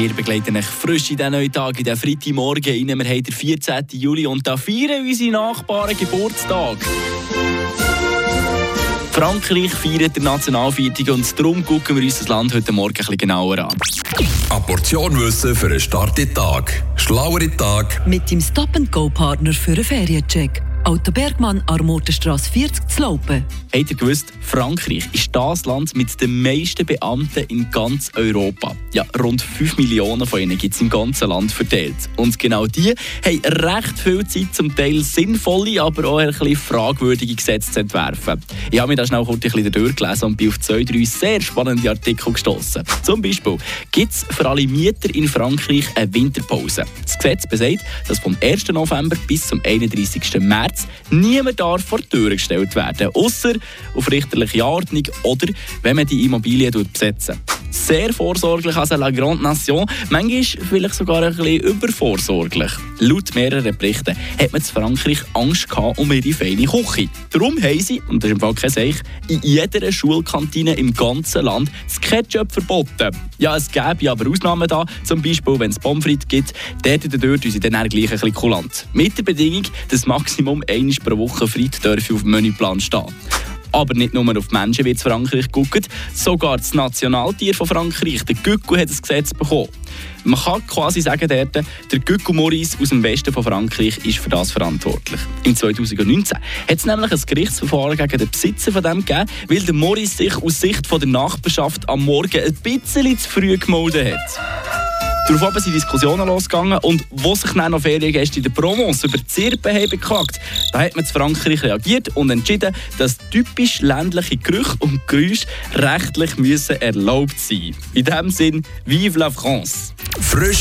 Wir begleiten euch frisch in diesen neuen Tag, in den Freitagmorgen rein. Wir haben den 14. Juli und da feiern unsere Nachbarn Geburtstag. Frankreich feiert den Nationalfeiertag und darum gucken wir uns das Land heute Morgen ein bisschen genauer an. Eine Portion Wissen für einen starken Tag. Schlauere Tag. Mit dem Stop-and-Go-Partner für einen Feriencheck. Auto Bergmann, Armotenstrasse 40 zu Laupen. Habt ihr gewusst, Frankreich ist das Land mit den meisten Beamten in ganz Europa. Ja, rund 5 Millionen von ihnen gibt es im ganzen Land verteilt. Und genau die haben recht viel Zeit, zum Teil sinnvolle, aber auch ein bisschen fragwürdige Gesetze zu entwerfen. Ich habe mir das schnell kurz ein bisschen durchgelesen und bin auf zwei, drei sehr spannende Artikel gestoßen. Zum Beispiel gibt es für alle Mieter in Frankreich eine Winterpause. Das Gesetz besagt, dass vom 1. November bis zum 31. März März niemand darf vor die Tür gestellt werden, außer auf richterliche Ordnung oder wenn man die Immobilie besetzt. Sehr vorsorglich, also La Grande Nation. Manchmal vielleicht sogar ein bisschen übervorsorglich. Laut mehreren Berichten hat man in Frankreich Angst gehabt um ihre feine Küche. Darum haben sie, und das ist im Fall kein Seich, in jeder Schulkantine im ganzen Land das Ketchup verboten. Ja, es gäbe aber Ausnahmen da. Zum Beispiel, wenn es Pommes frites gibt, dort oder dort sind sie dann gleich ein bisschen kulant. Mit der Bedingung, dass Maximum einmal pro Woche Frit auf dem Menüplan stehen. Aber nicht nur auf Menschen wird Frankreich geguckt, sogar das Nationaltier von Frankreich, der Gücku, hat ein Gesetz bekommen. Man kann quasi sagen, dort, der Gücku Maurice aus dem Westen von Frankreich ist für das verantwortlich. Im 2019 hat es nämlich ein Gerichtsverfahren gegen den Besitzer von dem gegeben, weil der Maurice sich aus Sicht von der Nachbarschaft am Morgen ein bisschen zu früh gemeldet hat. Daraufhin sind Diskussionen losgegangen und wo sich dann noch Feriengäste in der Provence über Zirpen haben beklagt, da hat man zu Frankreich reagiert und entschieden, dass typisch ländliche Gerüche und Geräusche rechtlich müssen erlaubt sein In diesem Sinn, vive la France! Frisch